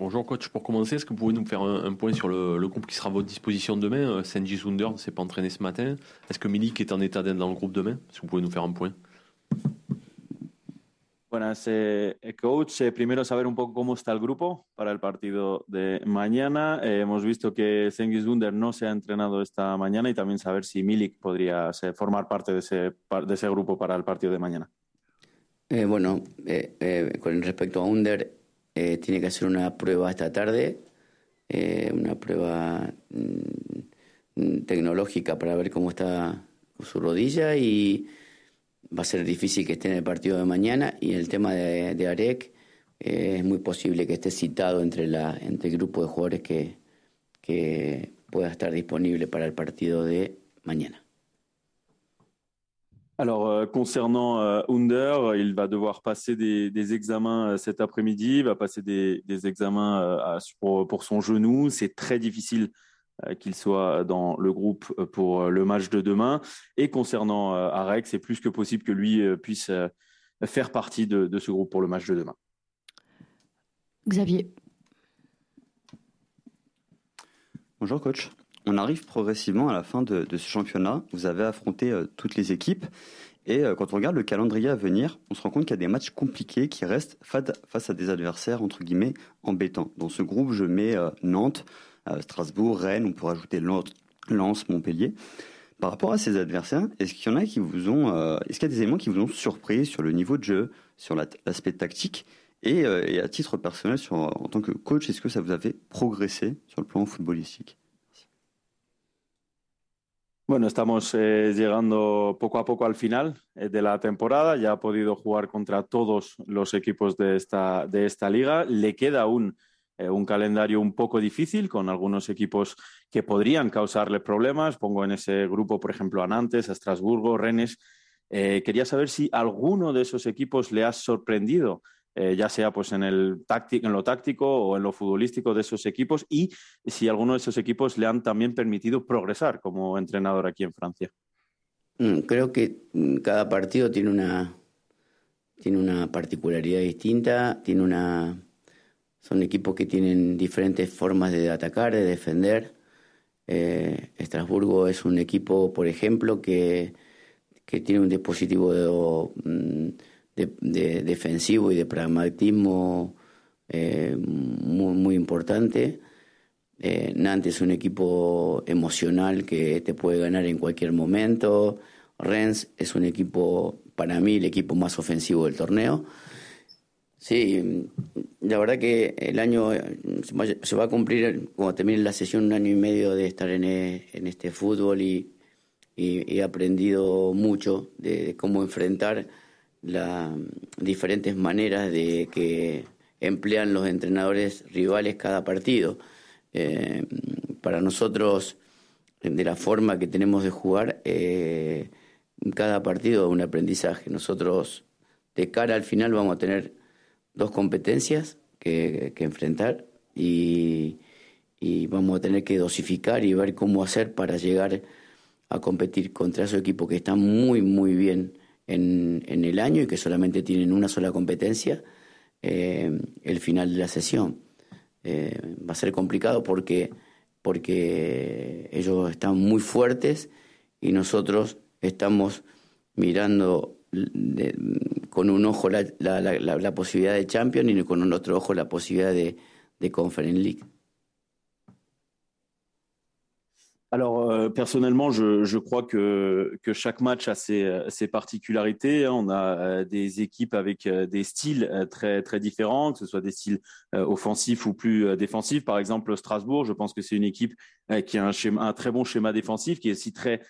Bonjour coach, pour commencer, est-ce que vous pouvez nous faire un, point sur le, groupe qui sera à votre disposition demain Senji Zunder ne s'est pas entraîné ce matin. Est-ce que Milik est en état d'être dans le groupe demain? Est-ce que vous pouvez nous faire un point? Buenas, eh, coach. Eh, primero saber un poco cómo está el grupo para el partido de mañana. Eh, hemos visto que Cengiz Wunder no se ha entrenado esta mañana y también saber si Milik podría formar parte de ese, de ese grupo para el partido de mañana. bueno, con respecto a Wunder, tiene que hacer una prueba esta tarde, una prueba mm, tecnológica para ver cómo está su rodilla y va a ser difícil que esté en el partido de mañana y el tema de, de Arek eh, es muy posible que esté citado entre, la, entre el grupo de jugadores que pueda estar disponible para el partido de mañana. Alors, euh, concernant euh, Under, il va devoir passer des, des examens euh, cet après-midi, il va passer des, des examens euh, pour, pour, son genou. C'est très difficile Euh, qu'il soit dans le groupe pour le match de demain. Et concernant Arek, c'est plus que possible que lui puisse faire partie de, ce groupe pour le match de demain. Xavier. Bonjour coach. On arrive progressivement à la fin de, ce championnat. Vous avez affronté toutes les équipes. Et quand on regarde le calendrier à venir, on se rend compte qu'il y a des matchs compliqués qui restent face à des adversaires, entre guillemets, embêtants. Dans ce groupe, je mets Nantes, Strasbourg, Rennes, on pourrait ajouter Lens, Montpellier. Par rapport à ces adversaires, est-ce qu'il y en a qui vous ont, euh, est-ce qu'il y a des éléments qui vous ont surpris sur le niveau de jeu, sur l'aspect tactique? Euh, et, à titre personnel, en tant que coach, est-ce que ça vous avait progressé sur le plan footballistique? Bueno, estamos eh, llegando poco a poco al final eh, de la temporada. Ya ha podido jugar contra todos los equipos de esta, de esta liga. Le queda aún eh, un calendario un poco difícil con algunos equipos que podrían causarle problemas. Pongo en ese grupo, por ejemplo, a Nantes, a Estrasburgo, Rennes. Quería saber si alguno de esos equipos le ha sorprendido, eh, ya sea pues en, el en lo táctico o en lo futbolístico de esos equipos y si alguno de esos equipos le han también permitido progresar como entrenador aquí en Francia. Mm, creo que mm, cada partido tiene una, tiene una particularidad distinta, tiene una, son equipos que tienen diferentes formas de atacar, de defender. Eh, Estrasburgo es un equipo, por ejemplo, que, que tiene un dispositivo mm, de, defensivo y de pragmatismo eh, muy, muy, importante. Eh, Nantes es un equipo emocional que te puede ganar en cualquier momento. Rennes es un equipo, para mí, el equipo más ofensivo del torneo. Sí, la verdad que el año se va a cumplir, cuando termine la sesión, un año y medio de estar en, e, este fútbol y, he aprendido mucho de, cómo enfrentar las diferentes maneras de que emplean los entrenadores rivales cada partido. Eh, para nosotros, de la forma que tenemos de jugar, eh, cada partido es un aprendizaje. Nosotros, de cara al final, vamos a tener dos competencias que, enfrentar y, vamos a tener que dosificar y ver cómo hacer para llegar a competir contra esos equipos que están muy, muy bien en, el año y que solamente tienen una sola competencia eh, el final de la sesión. Eh, va a ser complicado porque, porque ellos están muy fuertes y nosotros estamos mirando con un ojo la, la, la, posibilidad de Champions y con un otro ojo la posibilidad de Conference League. Alors euh, personnellement, je, crois que, que chaque match a ses, particularités. On a euh, des équipes avec euh, des styles très très différents, que ce soit des styles offensifs ou plus défensifs. Par exemple, Strasbourg, je pense que c'est une équipe qui a un, très bon schéma défensif, qui est aussi très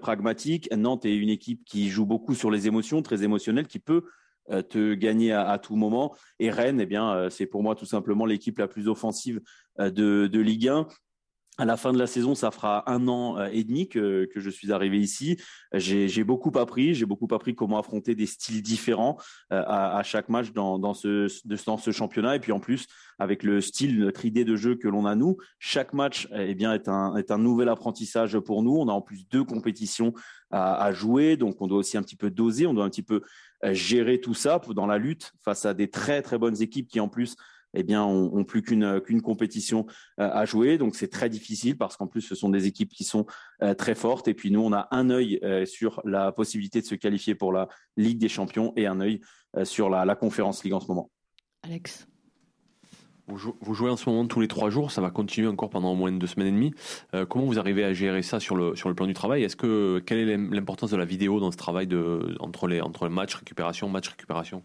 pragmatique. Nantes est une équipe qui joue beaucoup sur les émotions, très émotionnelle, qui peut te gagner à, tout moment. Et Rennes, eh bien, c'est pour moi tout simplement l'équipe la plus offensive de Ligue 1 à la fin de la saison, ça fera un an euh, et demi que, je suis arrivé ici. J'ai beaucoup appris, j'ai beaucoup appris comment affronter des styles différents euh, à, chaque match dans, ce, dans ce championnat. Et puis en plus, avec le style, notre idée de jeu que l'on a nous, chaque match eh bien, est, un, nouvel apprentissage pour nous. On a en plus deux compétitions à, à jouer, donc on doit aussi un petit peu doser, on doit un petit peu euh, gérer tout ça dans la lutte face à des très très bonnes équipes qui en plus eh bien, ont, plus qu'une qu'une compétition à jouer. Donc, c'est très difficile parce qu'en plus, ce sont des équipes qui sont très fortes. Et puis, nous, on a un œil sur la possibilité de se qualifier pour la Ligue des Champions et un œil sur la, la Conférence Ligue en ce moment. Alex vous jouez en ce moment tous les trois jours, ça va continuer encore pendant au moins deux semaines et demie. Euh, comment vous arrivez à gérer ça sur le, sur le plan du travail? Est-ce que quelle est l'importance de la vidéo dans ce travail de, entre les entre match récupération match récupération?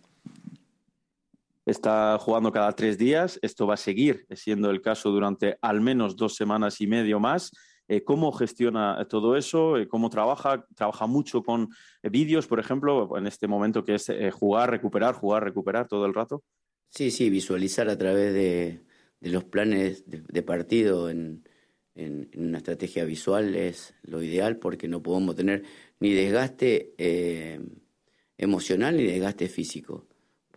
Está jugando cada tres días. Esto va a seguir siendo el caso durante al menos dos semanas y medio más. Eh, ¿Cómo gestiona todo eso? Eh, ¿Cómo trabaja? ¿Trabaja mucho con vídeos, por ejemplo, en este momento que es eh, jugar, recuperar, jugar, recuperar todo el rato? Sí, sí, visualizar a través de, los planes de, partido en, una estrategia visual es lo ideal porque no podemos tener ni desgaste emocional ni desgaste físico,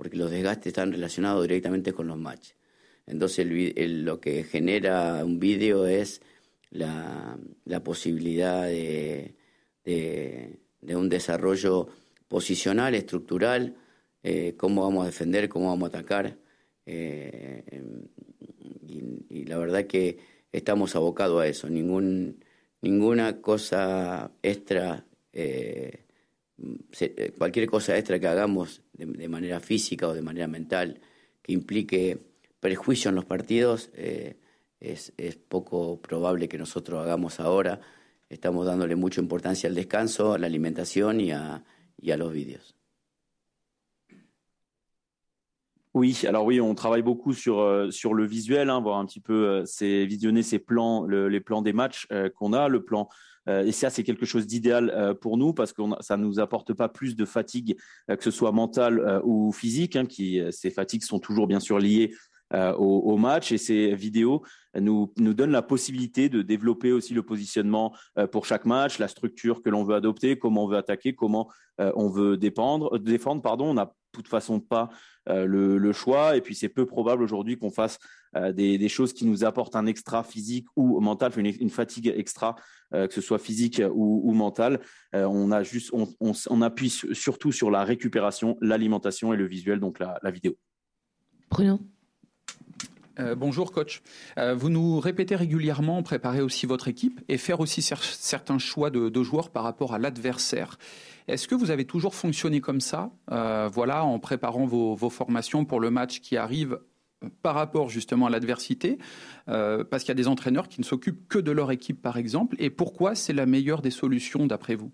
porque los desgastes están relacionados directamente con los matches. Entonces lo que genera un vídeo es la, posibilidad de, un desarrollo posicional, estructural, eh, cómo vamos a defender, cómo vamos a atacar. Eh, y, la verdad que estamos abocados a eso. Ninguna cosa extra, eh, cualquier cosa extra que hagamos de, manera física o de manera mental que implique prejuicio en los partidos, es, es poco probable que nosotros hagamos ahora. Estamos dándole mucha importancia al descanso, a la alimentación y a los vídeos. Oui, alors oui, on travaille beaucoup sur euh, le visuel, hein, voir un petit peu, euh, c'est visionner ces plans, les plans des matchs euh, qu'on a, le plan. et ça, c'est quelque chose d'idéal pour nous parce que ça nous apporte pas plus de fatigue, que ce soit mentale ou physique. Hein, qui ces fatigues sont toujours bien sûr liées au, au, match et ces vidéos nous, nous donnent la possibilité de développer aussi le positionnement pour chaque match, la structure que l'on veut adopter, comment on veut attaquer, comment on veut dépendre, défendre. Pardon, on n'a de toute façon pas euh, le, choix. Et puis, c'est peu probable aujourd'hui qu'on fasse euh, des, choses qui nous apportent un extra physique ou mental, une, fatigue extra, euh, que ce soit physique ou, mentale. on, a juste, on, appuie surtout sur la récupération, l'alimentation et le visuel, donc la, vidéo. Bruno? Bonjour coach. vous nous répétez régulièrement préparer aussi votre équipe et faire aussi certains choix de joueurs par rapport à l'adversaire. Est-ce que vous avez toujours fonctionné comme ça, euh, voilà, en préparant vos, formations pour le match qui arrive euh, par rapport justement à l'adversité, euh, parce qu'il y a des entraîneurs qui ne s'occupent que de leur équipe, par exemple, et pourquoi c'est la meilleure des solutions d'après vous?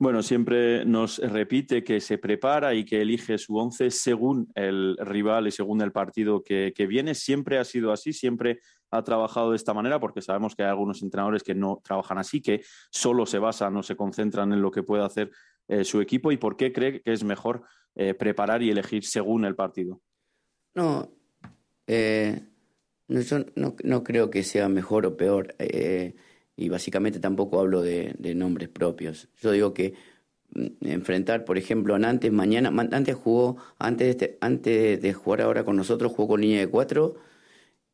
Bueno, siempre nos repite que se prepara y que elige su once según el rival y según el partido que, que, viene. Siempre ha sido así, siempre ha trabajado de esta manera, porque sabemos que hay algunos entrenadores que no trabajan así, que solo se basan o se concentran en lo que puede hacer eh, su equipo. ¿Y por qué cree que es mejor eh, preparar y elegir según el partido? No, eh, no yo no, creo que sea mejor o peor y básicamente tampoco hablo de, nombres propios. Yo digo que mm, enfrentar, por ejemplo, Nantes mañana, antes jugó, antes de, antes de jugar ahora con nosotros, jugó con línea de cuatro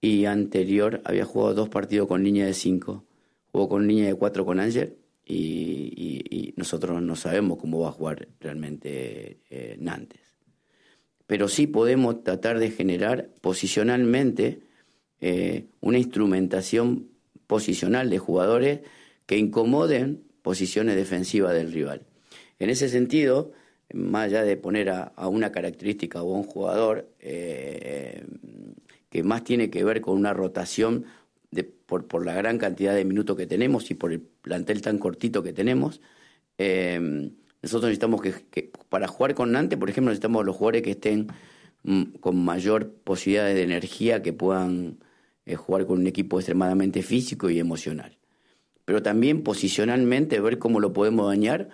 y anterior había jugado dos partidos con línea de cinco. Jugó con línea de cuatro con Ángel y, nosotros no sabemos cómo va a jugar realmente eh, Nantes. Pero sí podemos tratar de generar posicionalmente eh, una instrumentación posicional de jugadores que incomoden posiciones defensivas del rival. En ese sentido, más allá de poner a, una característica o a un jugador eh, que más tiene que ver con una rotación de, por, la gran cantidad de minutos que tenemos y por el plantel tan cortito que tenemos, eh, nosotros necesitamos que, para jugar con Nantes, por ejemplo, necesitamos los jugadores que estén mm, con mayor posibilidad de energía, que puedan eh, jugar con un equipo extremadamente físico y emocional. Pero también posicionalmente ver cómo lo podemos dañar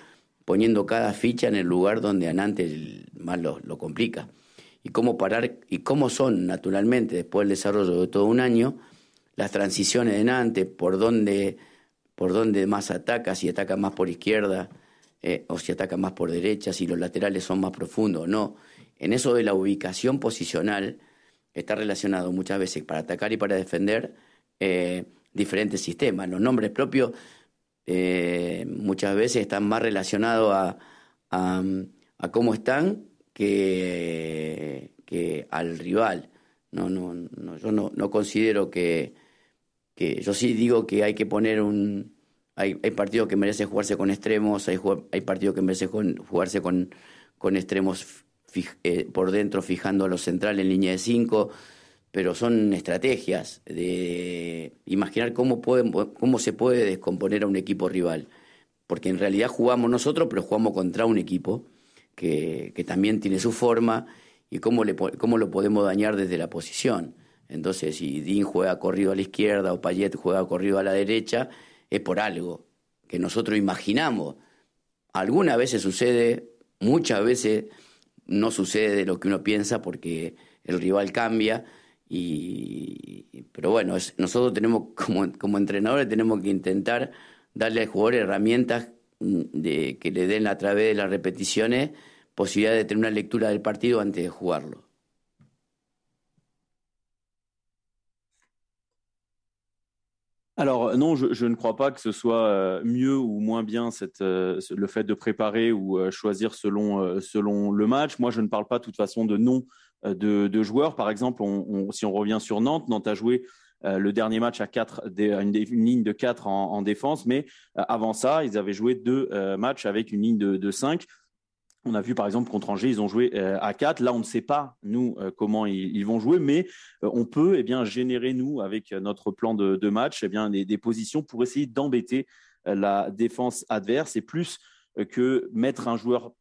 poniendo cada ficha en el lugar donde a Nantes más lo, complica. Y cómo parar, y cómo son naturalmente, después del desarrollo de todo un año, las transiciones de Nantes, por dónde, por dónde más ataca, si ataca más por izquierda eh, o si ataca más por derecha, si los laterales son más profundos o no. En eso de la ubicación posicional, está relacionado muchas veces para atacar y para defender eh, diferentes sistemas. Los nombres propios eh, muchas veces están más relacionados a, a, cómo están que, que al rival. No, no, yo no, no considero que, que, yo sí digo que hay que poner un, hay, hay partidos que merecen jugarse con extremos, hay, hay partidos que merecen jugarse con, con extremos eh, por dentro, fijando a los centrales en línea de cinco, pero son estrategias de imaginar cómo, puede, cómo se puede descomponer a un equipo rival. Porque en realidad jugamos nosotros, pero jugamos contra un equipo que, que también tiene su forma y cómo, le, cómo lo podemos dañar desde la posición. Entonces, si Dean juega corrido a la izquierda o Payet juega corrido a la derecha, es por algo que nosotros imaginamos. Algunas veces sucede, muchas veces no sucede de lo que uno piensa porque el rival cambia. Y, pero bueno, nosotros tenemos como, como entrenadores tenemos que intentar darle al jugador herramientas mm, de, que le den a través de las repeticiones posibilidad de tener una lectura del partido antes de jugarlo. Alors non, je, ne crois pas que ce soit euh, mieux ou moins bien euh, le fait de préparer ou euh, choisir selon, selon le match. Moi, je ne parle pas de toute façon de nom de, joueurs. Par exemple, si on revient sur Nantes, Nantes a joué le dernier match à, quatre, une, ligne de 4 en, défense, mais avant ça, ils avaient joué deux matchs avec une ligne de, de 5. On a vu par exemple contre Angers, ils ont joué euh, à 4. Là, on ne sait pas, nous, euh, comment ils, vont jouer, mais euh, on peut eh bien, générer, nous, avec notre plan de, match, eh bien, des, positions pour essayer d'embêter la défense adverse. Et plus que mettre un joueur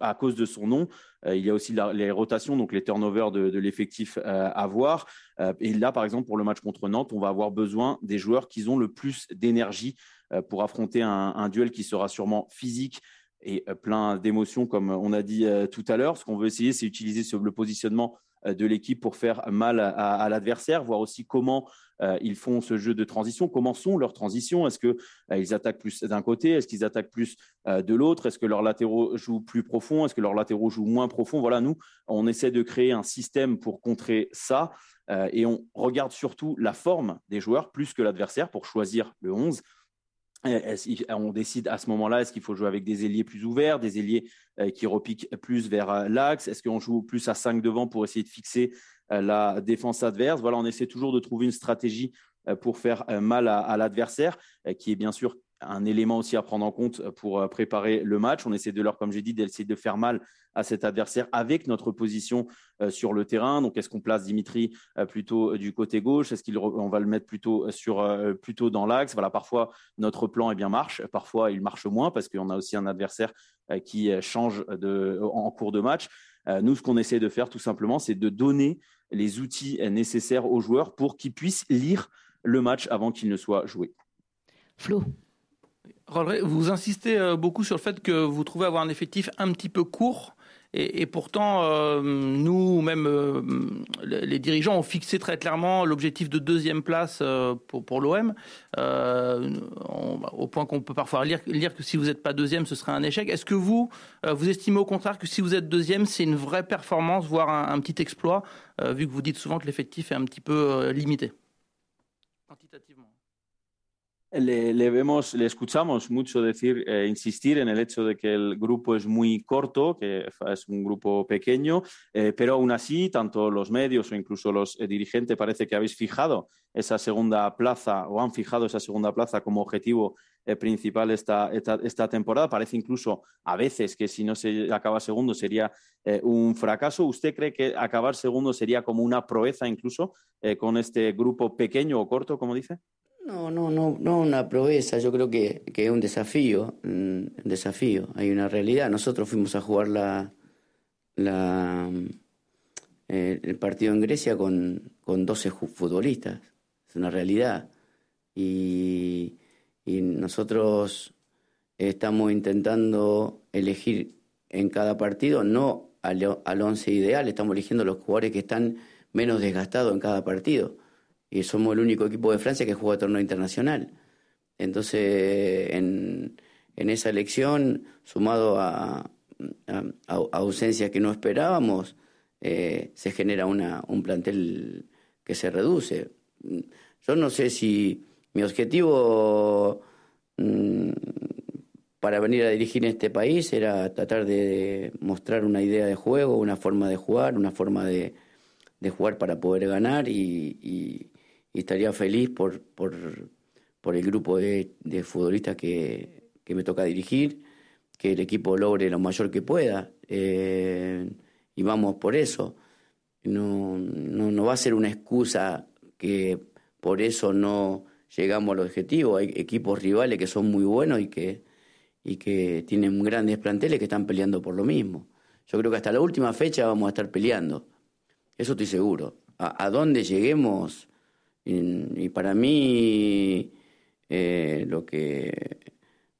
à cause de son nom. il y a aussi les rotations, donc les turnovers de, l'effectif à voir. et là, par exemple, pour le match contre Nantes, on va avoir besoin des joueurs qui ont le plus d'énergie pour affronter un, duel qui sera sûrement physique, et euh, plein d'émotions, comme on a dit euh, tout à l'heure. Ce qu'on veut essayer, c'est utiliser le positionnement euh, de l'équipe pour faire mal à, l'adversaire, voir aussi comment ils font ce jeu de transition, comment sont leurs transitions, est-ce qu'ils attaquent plus d'un côté, est-ce qu'ils attaquent plus de l'autre, est-ce que leurs latéraux jouent plus profond, est-ce que leurs latéraux jouent moins profond? Voilà, nous, on essaie de créer un système pour contrer ça et on regarde surtout la forme des joueurs plus que l'adversaire pour choisir le 11 on décide à ce moment-là, est-ce qu'il faut jouer avec des ailiers plus ouverts, des ailiers euh, qui repiquent plus vers euh, l'axe? Est-ce qu'on joue plus à 5 devant pour essayer de fixer euh, la défense adverse? Voilà, on essaie toujours de trouver une stratégie pour faire mal à l'adversaire, qui est bien sûr un élément aussi à prendre en compte pour euh, préparer le match. On essaie de leur, comme j'ai dit, d'essayer de faire mal à cet adversaire avec notre position euh, sur le terrain. Donc, est-ce qu'on place Dimitri euh, plutôt du côté gauche? Est-ce qu'on va le mettre plutôt sur plutôt dans l'axe? Voilà, parfois notre plan est bien marche, parfois il marche moins parce qu'on a aussi un adversaire qui change en cours de match. Nous, ce qu'on essaie de faire tout simplement, c'est de donner les outils nécessaires aux joueurs pour qu'ils puissent lire le match avant qu'il ne soit joué. Flo vous insistez euh, beaucoup sur le fait que vous trouvez avoir un effectif un petit peu court. Et, pourtant, euh, nous, même euh, les dirigeants, ont fixé très clairement l'objectif de deuxième place pour, l'OM, au point qu'on peut parfois lire, que si vous n'êtes pas deuxième, ce serait un échec. Est-ce que vous, vous estimez au contraire que si vous êtes deuxième, c'est une vraie performance, voire un petit exploit, vu que vous dites souvent que l'effectif est un petit peu limité? Quantitativement le, vemos, le escuchamos mucho decir, eh, insistir en el hecho de que el grupo es muy corto, que es un grupo pequeño, eh, pero aún así, tanto los medios o incluso los eh, dirigentes parece que habéis fijado esa segunda plaza o han fijado esa segunda plaza como objetivo principal esta, esta, temporada. Parece incluso a veces que si no se acaba segundo sería un fracaso. ¿Usted cree que acabar segundo sería como una proeza incluso con este grupo pequeño o corto, como dice? No, no, no, no una proeza, yo creo que, que es un desafío, un desafío, hay una realidad. Nosotros fuimos a jugar la, la eh, el partido en Grecia con, con 12 futbolistas, es una realidad. Y, y nosotros estamos intentando elegir en cada partido, no al, al once ideal, estamos eligiendo los jugadores que están menos desgastados en cada partido y somos el único equipo de Francia que juega torneo internacional. Entonces, en, esa elección, sumado a, ausencias que no esperábamos, eh, se genera una, un plantel que se reduce. Yo no sé si mi objetivo mm, para venir a dirigir en este país era tratar de mostrar una idea de juego, una forma de jugar, una forma de, jugar para poder ganar y, estaría feliz por, por, el grupo de, futbolistas que, me toca dirigir, que el equipo logre lo mayor que pueda eh, y vamos por eso. No, no, va a ser una excusa que por eso no llegamos al objetivo. Hay equipos rivales que son muy buenos y que, y que tienen grandes planteles que están peleando por lo mismo. Yo creo que hasta la última fecha vamos a estar peleando. Eso estoy seguro. A, dónde lleguemos, y, para mí eh, lo que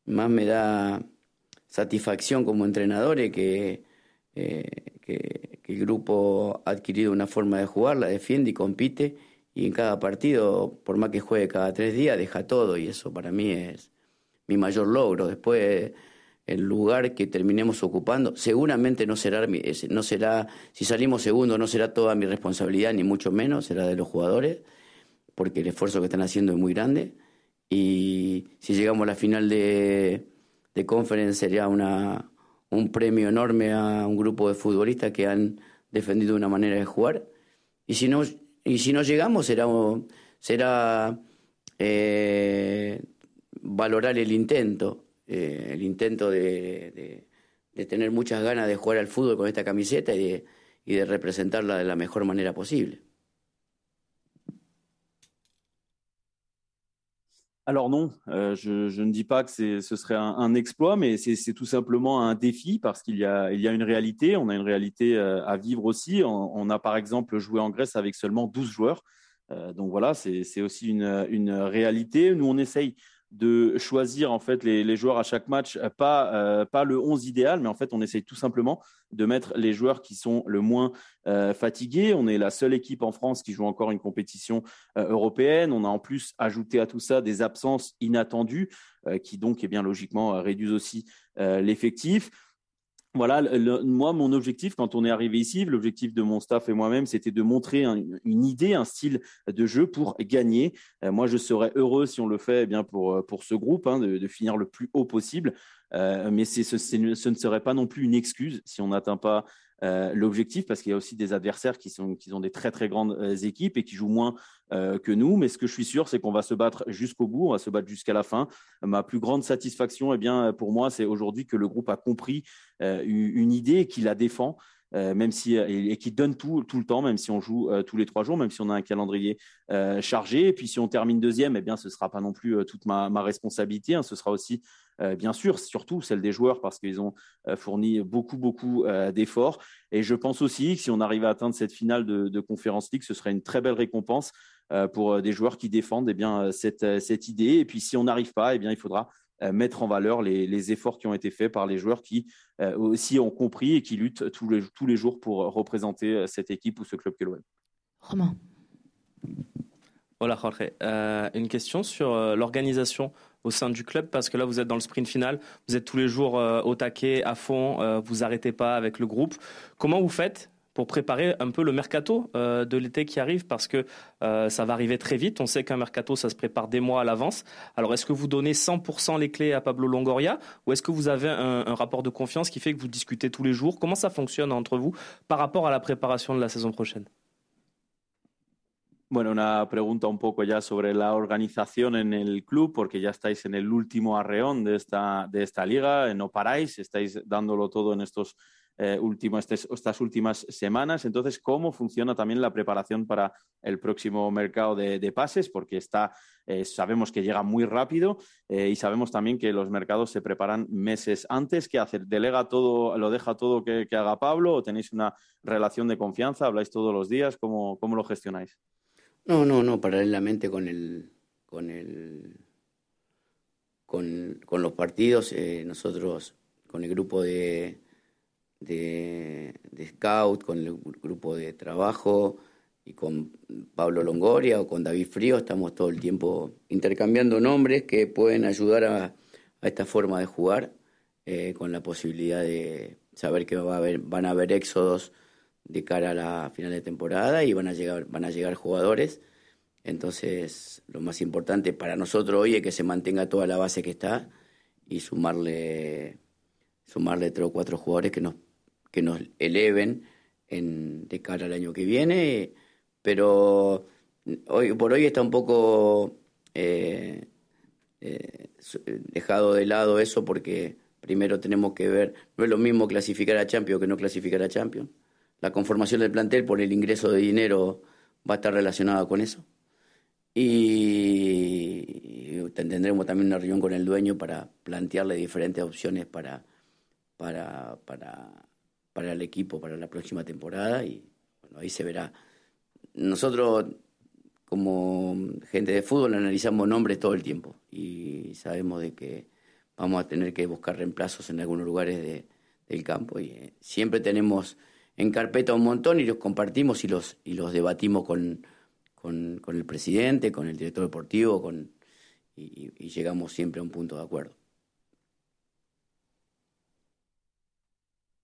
más me da satisfacción como entrenador es que, eh, que, que el grupo ha adquirido una forma de jugar, la defiende y compite y en cada partido, por más que juegue cada tres días, deja todo y eso para mí es mi mayor logro. Después, el lugar que terminemos ocupando, seguramente no será, no será, si salimos segundo, no será toda mi responsabilidad, ni mucho menos, será de los jugadores, porque el esfuerzo que están haciendo es muy grande. Y si llegamos a la final de, de conference, sería una, un premio enorme a un grupo de futbolistas que han defendido una manera de jugar. Y si no, y si no llegamos será, será eh, valorar el intento, eh, el intento de, tener muchas ganas de jugar al fútbol con esta camiseta y de, y de representarla de la mejor manera possible. Alors non, euh, je, ne dis pas que ce serait un, exploit, mais c'est tout simplement un défi parce qu'il y a, une réalité, on a une réalité euh, à vivre aussi. On, on, a par exemple joué en Grèce avec seulement 12 joueurs. Euh, donc voilà, c'est aussi une, une, réalité. Nous, on essaye de choisir en fait les, joueurs à chaque match, euh, pas, euh, pas le 11 idéal, mais en fait on essaye tout simplement de mettre les joueurs qui sont le moins euh, fatigués. On est la seule équipe en France qui joue encore une compétition européenne. On a en plus ajouté à tout ça des absences inattendues qui donc eh bien logiquement réduisent aussi l'effectif voilà, moi, mon objectif quand on est arrivé ici, l'objectif de mon staff et moi-même, c'était de montrer une idée, un style de jeu pour gagner. Euh, moi, je serais heureux si on le fait eh bien pour, euh, pour ce groupe, hein, de, finir le plus haut possible. Euh, mais ce, ce, ne serait pas non plus une excuse si on n'atteint pas euh, l'objectif, parce qu'il y a aussi des adversaires qui, sont, qui ont des très très grandes euh, équipes et qui jouent moins euh, que nous. Mais ce que je suis sûr, c'est qu'on va se battre jusqu'au bout, on va se battre jusqu'à la fin. Ma plus grande satisfaction, eh bien, pour moi, c'est aujourd'hui que le groupe a compris une idée et qu'il la défend. Même si et, qui donne tout tout le temps, même si on joue tous les trois jours, même si on a un calendrier chargé. Et puis si on termine deuxième, eh bien ce sera pas non plus toute ma, ma responsabilité. Hein. ce sera aussi euh, bien sûr, surtout celle des joueurs parce qu'ils ont euh, fourni beaucoup, beaucoup euh, d'efforts. Et je pense aussi que si on arrive à atteindre cette finale de, de Conférence League, ce serait une très belle récompense pour des joueurs qui défendent eh bien, cette, cette, idée. Et puis si on n'arrive pas, eh bien, il faudra mettre en valeur les, les, efforts qui ont été faits par les joueurs qui aussi ont compris et qui luttent tous les, tous les jours pour représenter cette équipe ou ce club qu'est l'OM. Romain. Voilà Jorge. une question sur l'organisation au sein du club parce que là vous êtes dans le sprint final, vous êtes tous les jours euh, au taquet, à fond, euh, vous arrêtez pas avec le groupe. Comment vous faites pour préparer un peu le mercato euh, de l'été qui arrive parce que ça va arriver très vite. On sait qu'un mercato, ça se prépare des mois à l'avance. Alors, est-ce que vous donnez 100% les clés à Pablo Longoria ou est-ce que vous avez un, un, rapport de confiance qui fait que vous discutez tous les jours? Comment ça fonctionne entre vous par rapport à la préparation de la saison prochaine? Bueno, una pregunta un poco ya sobre la organización en el club, porque ya estáis en el último arreón de esta, de esta liga, no paráis, estáis dándolo todo en estos eh, últimos, estas últimas semanas. Entonces, ¿cómo funciona también la preparación para el próximo mercado de, pases? Porque está, eh, sabemos que llega muy rápido eh, y sabemos también que los mercados se preparan meses antes. ¿Qué hacer? ¿Delega todo, lo deja todo que, haga Pablo o tenéis una relación de confianza? ¿Habláis todos los días? ¿Cómo, cómo lo gestionáis? No, no, no, paralelamente con el, con el, con, los partidos, nosotros con el grupo de, de, scout, con el grupo de trabajo y con Pablo Longoria o con David Frío, estamos todo el tiempo intercambiando nombres que pueden ayudar a, esta forma de jugar, eh, con la posibilidad de saber que va a haber, van a haber éxodos de cara a la final de temporada y van a llegar, van a llegar jugadores. Entonces, lo más importante para nosotros hoy es que se mantenga toda la base que está y sumarle, sumarle tres o cuatro jugadores que nos, que nos eleven en, de cara al año que viene. Pero hoy por hoy está un poco eh, eh, dejado de lado eso porque primero tenemos que ver, no es lo mismo clasificar a Champions que no clasificar a Champions. La conformación del plantel por el ingreso de dinero va a estar relacionada con eso. Y tendremos también una reunión con el dueño para plantearle diferentes opciones para, para, para, para el equipo para la próxima temporada y bueno, ahí se verá. Nosotros como gente de fútbol analizamos nombres todo el tiempo y sabemos de que vamos a tener que buscar reemplazos en algunos lugares de, del campo y eh, siempre tenemos en carpeta un montón y los compartimos y los y los debatimos con, con, con el presidente, con el director deportivo, con y, y llegamos siempre a un punto de acuerdo.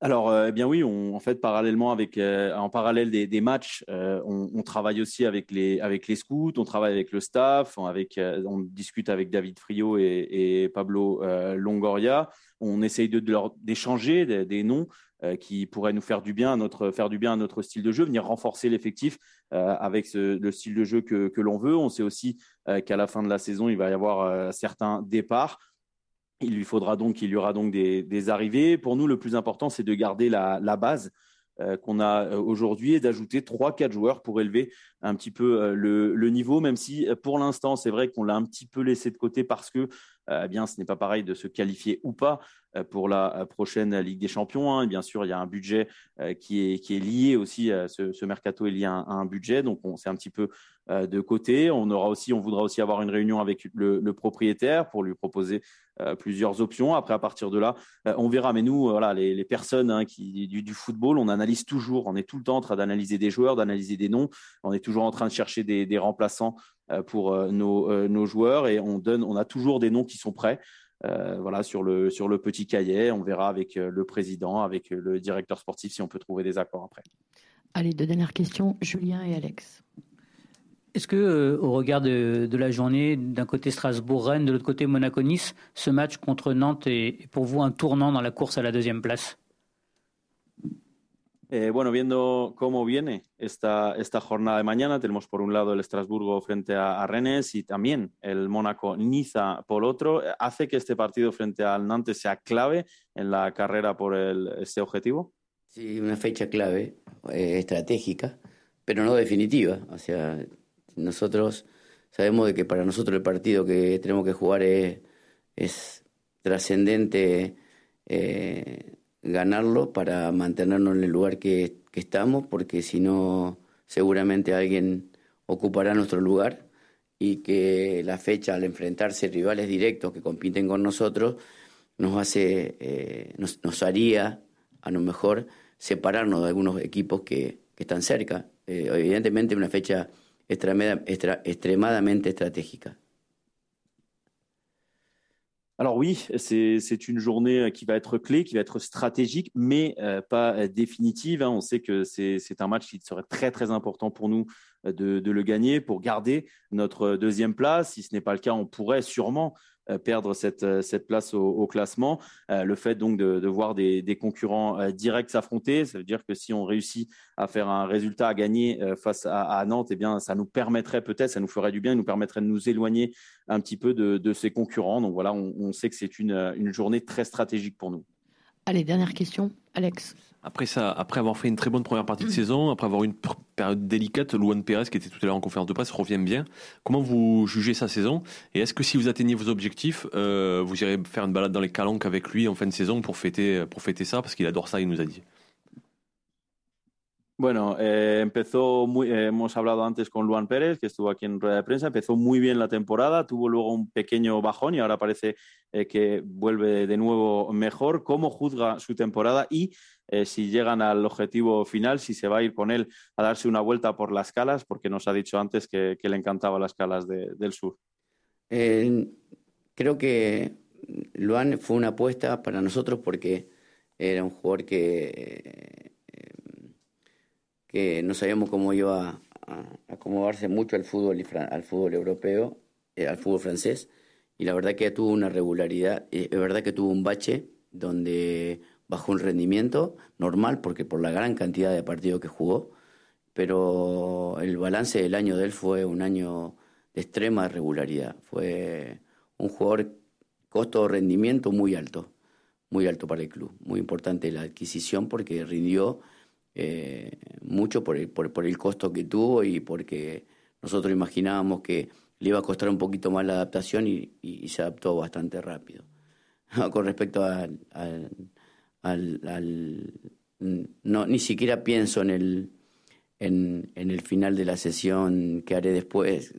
Alors, euh, eh bien oui, on, en fait, parallèlement avec, euh, en parallèle des, matchs, euh, on, travaille aussi avec les, avec les scouts, on travaille avec le staff, on, discute avec David Frio et, Pablo Longoria. On essaye de, leur d'échanger des, noms qui pourraient nous faire du bien, à notre, faire du bien à notre style de jeu, venir renforcer l'effectif avec le style de jeu que l'on veut. On sait aussi qu'à la fin de la saison, il va y avoir certains départs. Il lui faudra donc, il y aura donc des, arrivées. Pour nous, le plus important, c'est de garder la, base euh, qu'on a euh, aujourd'hui et d'ajouter trois, quatre joueurs pour élever un petit peu euh, le, le niveau, même si pour l'instant, c'est vrai qu'on l'a un petit peu laissé de côté parce que eh bien, ce n'est pas pareil de se qualifier ou pas pour la prochaine Ligue des Champions. Hein. Bien sûr, il y a un budget qui est, qui est lié aussi, ce, ce mercato est lié à un, budget, donc on s'est un petit peu de côté. On aura aussi, on voudra aussi avoir une réunion avec le, propriétaire pour lui proposer euh, plusieurs options. Après, à partir de là, euh, on verra. Mais nous, voilà, les, personnes hein, qui, du, football, on analyse toujours. On est tout le temps en train d'analyser des joueurs, d'analyser des noms. On est toujours en train de chercher des, remplaçants euh, pour nos, nos, joueurs et on donne, on a toujours des noms qui sont prêts. Euh, voilà, sur le, sur le petit cahier. On verra avec le président, avec le directeur sportif si on peut trouver des accords après. Allez, deux dernières questions, Julien et Alex. Est-ce que, euh, au regard de, de, la journée, d'un côté Strasbourg-Rennes, de l'autre côté Monaco-Nice, ce match contre Nantes est, pour vous un tournant dans la course à la deuxième place? Eh, bueno, viendo cómo viene esta, esta jornada de mañana, tenemos por un lado el Estrasburgo frente a, a Rennes y también el Mónaco-Niza por otro. ¿Hace que este partido frente al Nantes sea clave en la carrera por este objetivo? Sí, una fecha clave, eh, estratégica, pero no definitiva. O sea, nosotros sabemos de que para nosotros el partido que tenemos que jugar es, es trascendente eh, ganarlo para mantenernos en el lugar que, estamos, porque si no, seguramente alguien ocupará nuestro lugar y que la fecha al enfrentarse rivales directos que compiten con nosotros nos hace, eh, nos, nos, haría a lo mejor separarnos de algunos equipos que, están cerca. Eh, evidentemente una fecha extrémement stratégique. Alors oui, c'est une journée qui va être clé, qui va être stratégique, mais euh, pas définitive. Hein. On sait que c'est un match qui serait très très important pour nous euh, de, le gagner, pour garder notre deuxième place. Si ce n'est pas le cas, on pourrait sûrement euh, perdre cette, euh, cette place au, classement. Euh, le fait donc de, voir des, concurrents euh, directs s'affronter, ça veut dire que si on réussit à faire un résultat à gagner euh, face à, Nantes, eh bien, ça nous permettrait peut-être, ça nous ferait du bien, nous permettrait de nous éloigner un petit peu de, de ces concurrents. Donc voilà, on, sait que c'est une journée très stratégique pour nous. Allez, dernière question, Alex. Après ça, après avoir fait une très bonne première partie de saison, après avoir eu une période délicate, Luan Pérez, qui était tout à l'heure en conférence de presse, revient bien. Comment vous jugez sa saison? Et est-ce que si vous atteignez vos objectifs, euh, vous irez faire une balade dans les calanques avec lui en fin de saison pour fêter, pour fêter ça? Parce qu'il adore ça, il nous a dit. Bueno, eh, empezó muy, eh, hemos hablado antes con Luan Pérez, que estuvo aquí en rueda de prensa, empezó muy bien la temporada, tuvo luego un pequeño bajón y ahora parece eh, que vuelve de nuevo mejor. ¿Cómo juzga su temporada y eh, si llegan al objetivo final, si se va a ir con él a darse una vuelta por las calas, porque nos ha dicho antes que, le encantaban las calas de, del sur? Creo que Luan fue una apuesta para nosotros porque era un jugador que que no sabíamos cómo iba a, acomodarse mucho al fútbol, al fútbol europeo, eh, al fútbol francés, y la verdad que tuvo una regularidad, es verdad que tuvo un bache donde bajó un rendimiento normal porque por la gran cantidad de partidos que jugó, pero el balance del año de él fue un año de extrema regularidad. Fue un jugador costo-rendimiento muy alto, muy alto para el club. Muy importante la adquisición porque rindió eh, mucho por el, por, el costo que tuvo y porque nosotros imaginábamos que le iba a costar un poquito más la adaptación y, se adaptó bastante rápido. Con respecto al, al, no, ni siquiera pienso en el, en, el final de la sesión que haré después,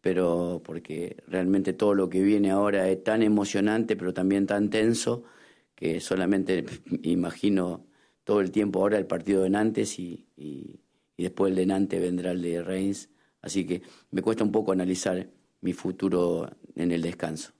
pero porque realmente todo lo que viene ahora es tan emocionante, pero también tan tenso, que solamente imagino todo el tiempo ahora el partido de Nantes y, y, después el de Nantes vendrá el de Reims, así que me cuesta un poco analizar mi futuro en el descanso.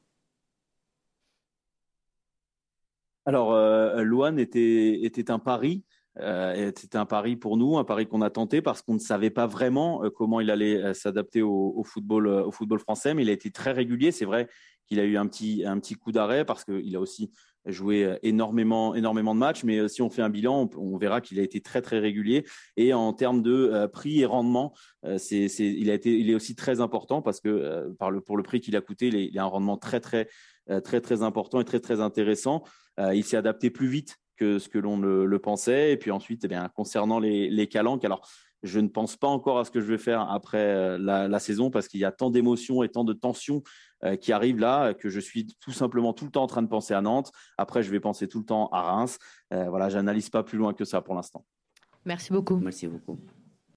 Alors, euh, Luan était, était un pari. Euh, c'était un pari pour nous, un pari qu'on a tenté parce qu'on ne savait pas vraiment euh, comment il allait euh, s'adapter au, football, au football français, mais il a été très régulier. C'est vrai qu'il a eu un petit, un petit coup d'arrêt parce qu'il a aussi joué énormément, énormément de matchs, mais si on fait un bilan, on, verra qu'il a été très très régulier. Et en termes de prix et rendement, c'est, il a été, il est aussi très important parce que par le, pour le prix qu'il a coûté, il, a un rendement très très très très important et très très intéressant. il s'est adapté plus vite que ce que l'on le, pensait. Et puis ensuite, eh bien, concernant les, calanques, alors je ne pense pas encore à ce que je vais faire après euh, la, saison parce qu'il y a tant d'émotions et tant de tensions euh, qui arrivent là que je suis tout simplement tout le temps en train de penser à Nantes. Après, je vais penser tout le temps à Reims. Euh, voilà, j'analyse pas plus loin que ça pour l'instant. Merci beaucoup. Merci beaucoup.